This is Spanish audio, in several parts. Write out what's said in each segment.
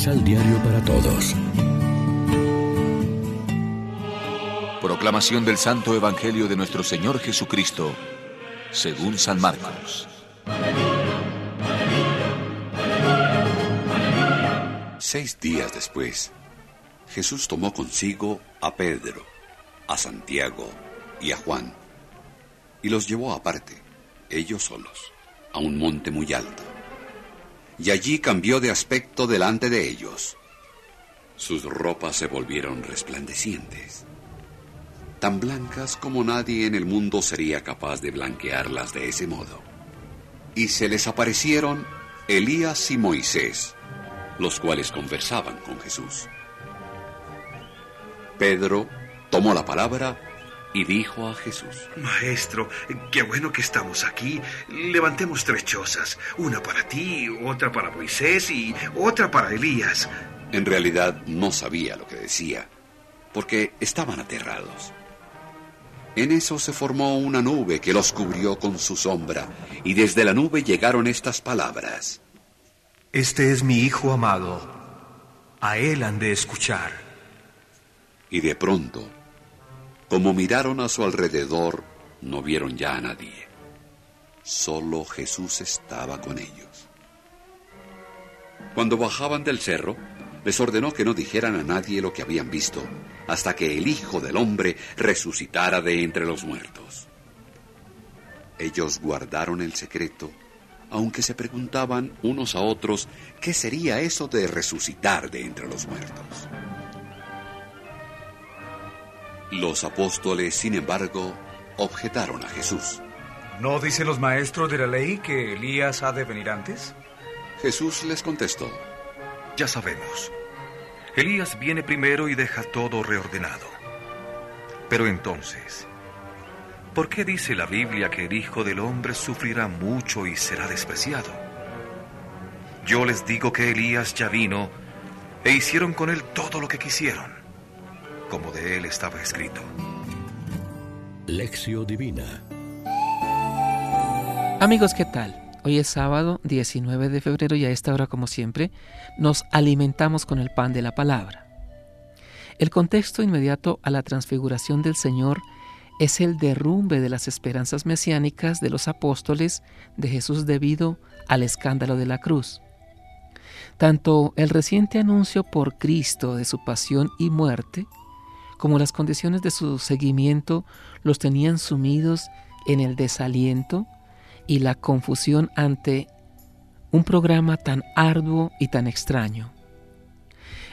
Misal Diario para Todos. Proclamación del Santo Evangelio de nuestro Señor Jesucristo, según San Marcos. Seis días después, Jesús tomó consigo a Pedro, a Santiago y a Juan, y los llevó aparte, ellos solos, a un monte muy alto. Y allí cambió de aspecto delante de ellos. Sus ropas se volvieron resplandecientes, tan blancas como nadie en el mundo sería capaz de blanquearlas de ese modo. Y se les aparecieron Elías y Moisés, los cuales conversaban con Jesús. Pedro tomó la palabra y dijo a Jesús, Maestro, qué bueno que estamos aquí. Levantemos tres chozas, una para ti, otra para Moisés y otra para Elías. En realidad no sabía lo que decía, porque estaban aterrados. En eso se formó una nube que los cubrió con su sombra, y desde la nube llegaron estas palabras. Este es mi Hijo amado, a él han de escuchar. Y de pronto, como miraron a su alrededor, no vieron ya a nadie. Solo Jesús estaba con ellos. Cuando bajaban del cerro, les ordenó que no dijeran a nadie lo que habían visto, hasta que el Hijo del Hombre resucitara de entre los muertos. Ellos guardaron el secreto, aunque se preguntaban unos a otros qué sería eso de resucitar de entre los muertos. Los apóstoles, sin embargo, objetaron a Jesús. ¿No dicen los maestros de la ley que Elías ha de venir antes? Jesús les contestó, Ya sabemos. Elías viene primero y deja todo reordenado. Pero entonces, ¿por qué dice la Biblia que el Hijo del Hombre sufrirá mucho y será despreciado? Yo les digo que Elías ya vino e hicieron con él todo lo que quisieron como de él estaba escrito. Lección Divina Amigos, ¿qué tal? Hoy es sábado 19 de febrero y a esta hora, como siempre, nos alimentamos con el pan de la palabra. El contexto inmediato a la transfiguración del Señor es el derrumbe de las esperanzas mesiánicas de los apóstoles de Jesús debido al escándalo de la cruz. Tanto el reciente anuncio por Cristo de su pasión y muerte, como las condiciones de su seguimiento los tenían sumidos en el desaliento y la confusión ante un programa tan arduo y tan extraño.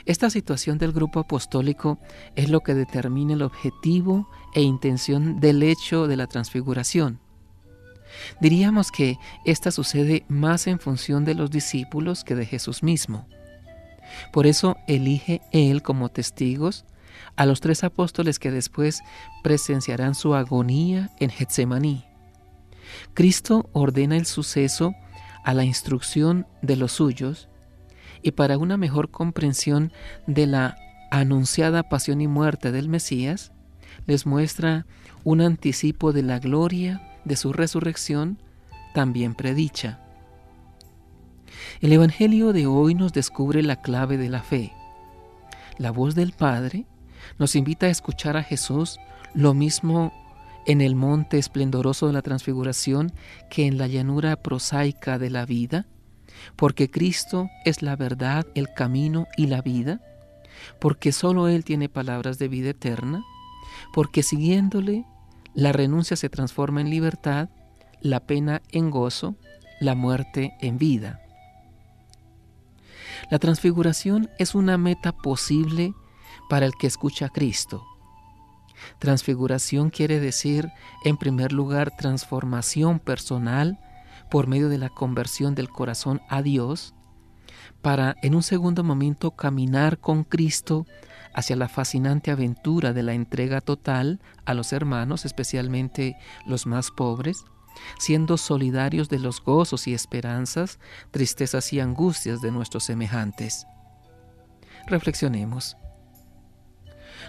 Esta situación del grupo apostólico es lo que determina el objetivo e intención del hecho de la transfiguración. Diríamos que esta sucede más en función de los discípulos que de Jesús mismo. Por eso elige Él como testigos a los tres apóstoles que después presenciarán su agonía en Getsemaní. Cristo ordena el suceso a la instrucción de los suyos y para una mejor comprensión de la anunciada pasión y muerte del Mesías, les muestra un anticipo de la gloria de su resurrección también predicha. El Evangelio de hoy nos descubre la clave de la fe. La voz del Padre nos invita a escuchar a Jesús lo mismo en el monte esplendoroso de la transfiguración que en la llanura prosaica de la vida, porque Cristo es la verdad, el camino y la vida, porque solo Él tiene palabras de vida eterna, porque siguiéndole la renuncia se transforma en libertad, la pena en gozo, la muerte en vida. La transfiguración es una meta posible para el que escucha a Cristo. Transfiguración quiere decir, en primer lugar, transformación personal por medio de la conversión del corazón a Dios, para en un segundo momento caminar con Cristo hacia la fascinante aventura de la entrega total a los hermanos, especialmente los más pobres, siendo solidarios de los gozos y esperanzas, tristezas y angustias de nuestros semejantes. Reflexionemos.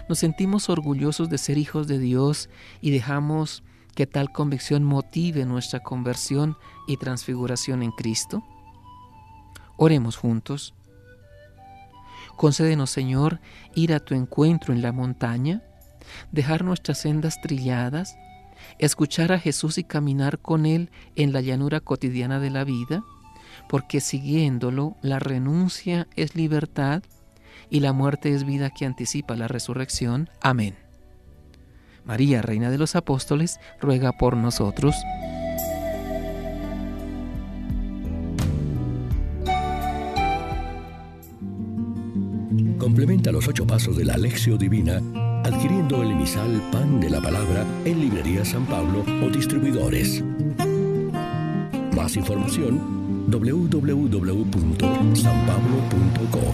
Nos sentimos orgullosos de ser hijos de Dios y dejamos que tal convicción motive nuestra conversión y transfiguración en Cristo. Oremos juntos. Concédenos, Señor, ir a tu encuentro en la montaña, dejar nuestras sendas trilladas, escuchar a Jesús y caminar con Él en la llanura cotidiana de la vida, porque siguiéndolo la renuncia es libertad y la muerte es vida que anticipa la resurrección. Amén. María, Reina de los Apóstoles, ruega por nosotros. Complementa los ocho pasos de la Alexio Divina adquiriendo el emisal Pan de la Palabra en Librería San Pablo o distribuidores. Más información www.sanpablo.co